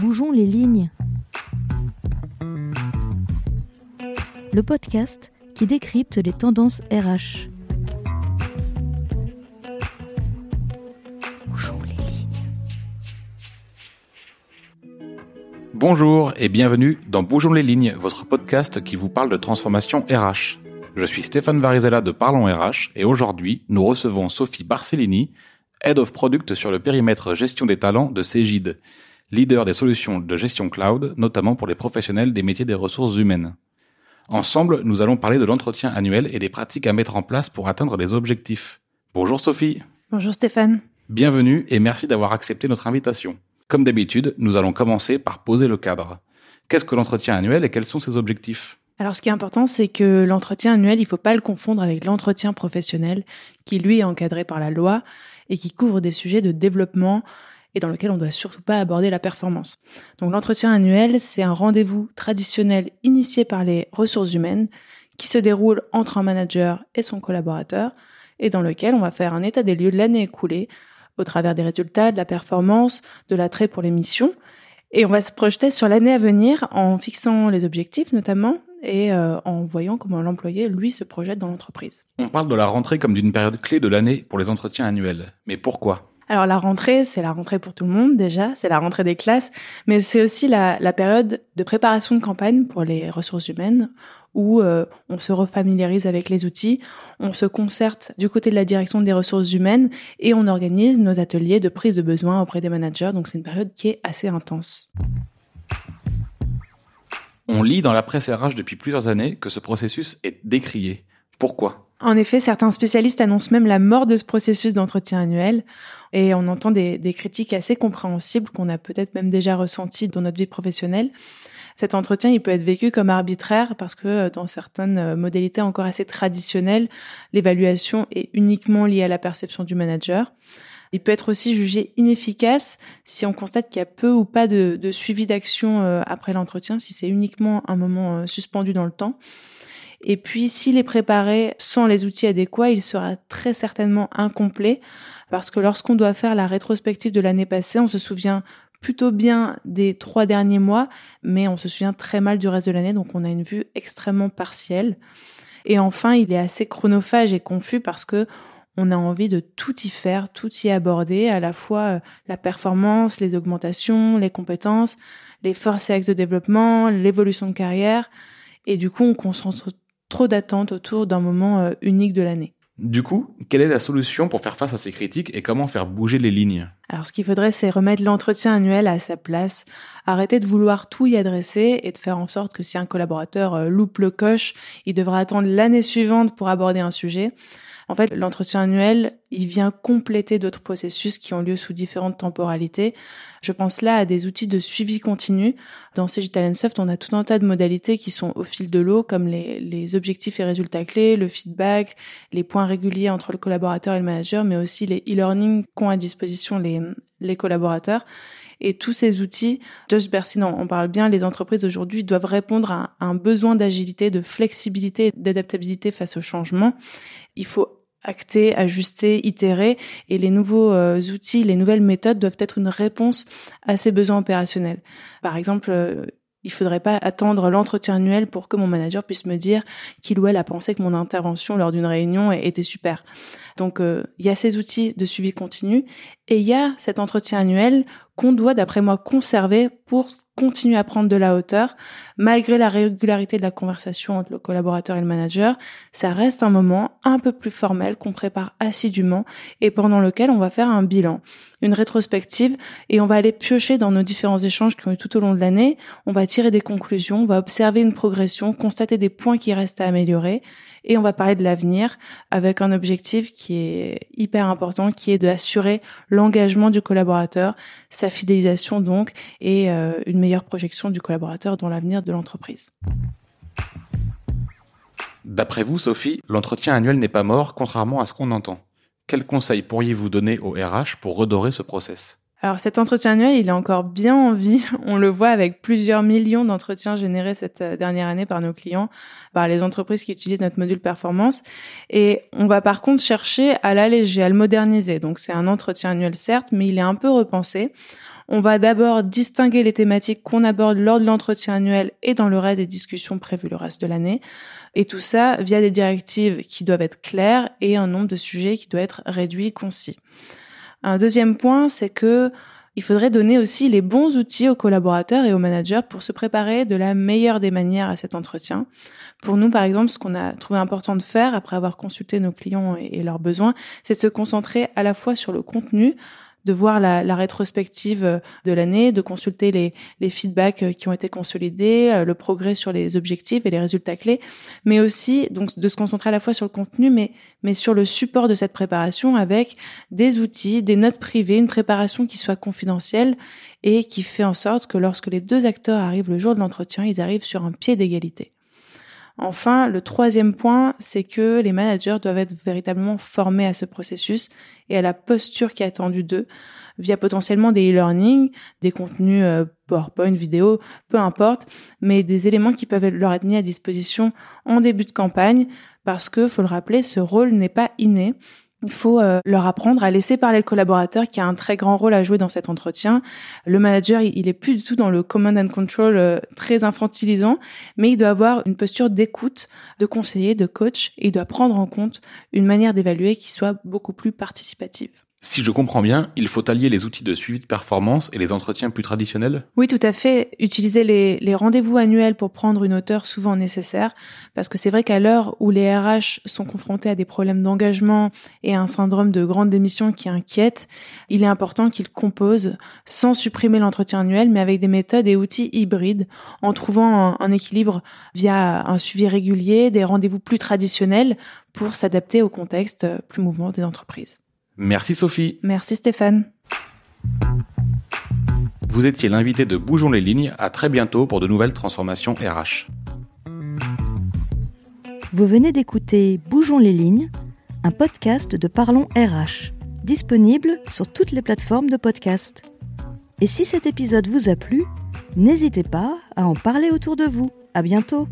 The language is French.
Bougeons les lignes. Le podcast qui décrypte les tendances RH. Bougeons les lignes. Bonjour et bienvenue dans Bougeons les lignes, votre podcast qui vous parle de transformation RH. Je suis Stéphane Varizella de Parlons RH et aujourd'hui nous recevons Sophie Barcellini, Head of Product sur le périmètre gestion des talents de Cégide, leader des solutions de gestion cloud, notamment pour les professionnels des métiers des ressources humaines. Ensemble, nous allons parler de l'entretien annuel et des pratiques à mettre en place pour atteindre les objectifs. Bonjour Sophie. Bonjour Stéphane. Bienvenue et merci d'avoir accepté notre invitation. Comme d'habitude, nous allons commencer par poser le cadre. Qu'est-ce que l'entretien annuel et quels sont ses objectifs? Alors, ce qui est important, c'est que l'entretien annuel, il faut pas le confondre avec l'entretien professionnel, qui lui est encadré par la loi et qui couvre des sujets de développement et dans lequel on doit surtout pas aborder la performance. Donc, l'entretien annuel, c'est un rendez-vous traditionnel initié par les ressources humaines qui se déroule entre un manager et son collaborateur et dans lequel on va faire un état des lieux de l'année écoulée au travers des résultats, de la performance, de l'attrait pour les missions. Et on va se projeter sur l'année à venir en fixant les objectifs notamment et euh, en voyant comment l'employé, lui, se projette dans l'entreprise. On parle de la rentrée comme d'une période clé de l'année pour les entretiens annuels. Mais pourquoi? Alors la rentrée, c'est la rentrée pour tout le monde déjà, c'est la rentrée des classes, mais c'est aussi la, période de préparation de campagne pour les ressources humaines où euh, on se refamiliarise avec les outils, on se concerte du côté de la direction des ressources humaines et on organise nos ateliers de prise de besoin auprès des managers. Donc c'est une période qui est assez intense. On lit dans la presse RH depuis plusieurs années que ce processus est décrié. Pourquoi? En effet, certains spécialistes annoncent même la mort de ce processus d'entretien annuel et on entend des, critiques assez compréhensibles qu'on a peut-être même déjà ressenties dans notre vie professionnelle. Cet entretien, il peut être vécu comme arbitraire parce que euh, dans certaines euh, modalités encore assez traditionnelles, l'évaluation est uniquement liée à la perception du manager. Il peut être aussi jugé inefficace si on constate qu'il y a peu ou pas de, suivi d'action euh, après l'entretien, si c'est uniquement un moment suspendu dans le temps. Et puis, s'il est préparé sans les outils adéquats, il sera très certainement incomplet parce que lorsqu'on doit faire la rétrospective de l'année passée, on se souvient plutôt bien des trois derniers mois, mais on se souvient très mal du reste de l'année, donc on a une vue extrêmement partielle. Et enfin, il est assez chronophage et confus parce que on a envie de tout y faire, tout y aborder, à la fois euh, la performance, les augmentations, les compétences, les forces et axes de développement, l'évolution de carrière. Et du coup, on concentre trop d'attentes autour d'un moment euh, unique de l'année. Du coup, quelle est la solution pour faire face à ces critiques et comment faire bouger les lignes? Alors ce qu'il faudrait, c'est remettre l'entretien annuel à sa place, arrêter de vouloir tout y adresser et de faire en sorte que si un collaborateur euh, loupe le coche, il devra attendre l'année suivante pour aborder un sujet. En fait, l'entretien annuel, il vient compléter d'autres processus qui ont lieu sous différentes temporalités. Je pense là à des outils de suivi continu. Dans CG Soft, on a tout un tas de modalités qui sont au fil de l'eau, comme les, les, objectifs et résultats clés, le feedback, les points réguliers entre le collaborateur et le manager, mais aussi les e-learning qu'ont à disposition les, les collaborateurs. Et tous ces outils, Josh Bersin on parle bien, les entreprises aujourd'hui doivent répondre à un besoin d'agilité, de flexibilité, d'adaptabilité face au changement. Il faut acter, ajuster, itérer, et les nouveaux euh, outils, les nouvelles méthodes doivent être une réponse à ces besoins opérationnels. Par exemple, euh, il faudrait pas attendre l'entretien annuel pour que mon manager puisse me dire qu'il ou elle a pensé que mon intervention lors d'une réunion était super. Donc euh, il y a ces outils de suivi continu et il y a cet entretien annuel qu'on doit d'après moi conserver pour continue à prendre de la hauteur, malgré la régularité de la conversation entre le collaborateur et le manager, ça reste un moment un peu plus formel qu'on prépare assidûment et pendant lequel on va faire un bilan, une rétrospective et on va aller piocher dans nos différents échanges qui ont eu tout au long de l'année, on va tirer des conclusions, on va observer une progression, constater des points qui restent à améliorer et on va parler de l'avenir avec un objectif qui est hyper important, qui est d'assurer l'engagement du collaborateur, sa fidélisation donc, et euh, une meilleure projection du collaborateur dans l'avenir de l'entreprise. D'après vous, Sophie, l'entretien annuel n'est pas mort, contrairement à ce qu'on entend. Quels conseils pourriez-vous donner au RH pour redorer ce process? Alors cet entretien annuel, il est encore bien en vie. On le voit avec plusieurs millions d'entretiens générés cette euh, dernière année par nos clients, par les entreprises qui utilisent notre module performance. Et on va par contre chercher à l'alléger, à le moderniser. Donc c'est un entretien annuel certes, mais il est un peu repensé. On va d'abord distinguer les thématiques qu'on aborde lors de l'entretien annuel et dans le reste des discussions prévues le reste de l'année. Et tout ça via des directives qui doivent être claires et un nombre de sujets qui doit être réduit, concis. Un deuxième point, c'est que il faudrait donner aussi les bons outils aux collaborateurs et aux managers pour se préparer de la meilleure des manières à cet entretien. Pour nous, par exemple, ce qu'on a trouvé important de faire après avoir consulté nos clients et leurs besoins, c'est de se concentrer à la fois sur le contenu, de voir la, la rétrospective euh, de l'année, de consulter les, les, feedbacks euh, qui ont été consolidés, euh, le progrès sur les objectifs et les résultats clés, mais aussi donc de se concentrer à la fois sur le contenu, mais mais sur le support de cette préparation avec des outils, des notes privées, une préparation qui soit confidentielle et qui fait en sorte que lorsque les deux acteurs arrivent le jour de l'entretien, ils arrivent sur un pied d'égalité. Enfin, le troisième point, c'est que les managers doivent être véritablement formés à ce processus et à la posture qui est attendue d'eux via potentiellement des e-learning, des contenus euh, PowerPoint, vidéo, peu importe, mais des éléments qui peuvent leur être mis à disposition en début de campagne parce que, faut le rappeler, ce rôle n'est pas inné. Il faut euh, leur apprendre à laisser parler le collaborateur qui a un très grand rôle à jouer dans cet entretien. Le manager, il, est plus du tout dans le command and control euh, très infantilisant, mais il doit avoir une posture d'écoute, de conseiller, de coach, et il doit prendre en compte une manière d'évaluer qui soit beaucoup plus participative. Si je comprends bien, il faut allier les outils de suivi de performance et les entretiens plus traditionnels Oui, tout à fait. Utiliser les, rendez-vous annuels pour prendre une hauteur souvent nécessaire, parce que c'est vrai qu'à l'heure où les RH sont confrontés à des problèmes d'engagement et à un syndrome de grande démission qui inquiète, il est important qu'ils composent sans supprimer l'entretien annuel, mais avec des méthodes et outils hybrides, en trouvant un équilibre via un suivi régulier, des rendez-vous plus traditionnels pour s'adapter au contexte plus mouvement des entreprises. Merci Sophie. Merci Stéphane. Vous étiez l'invité de Bougeons les lignes. À très bientôt pour de nouvelles transformations RH. Vous venez d'écouter Bougeons les lignes, un podcast de Parlons RH, disponible sur toutes les plateformes de podcast. Et si cet épisode vous a plu, n'hésitez pas à en parler autour de vous. À bientôt.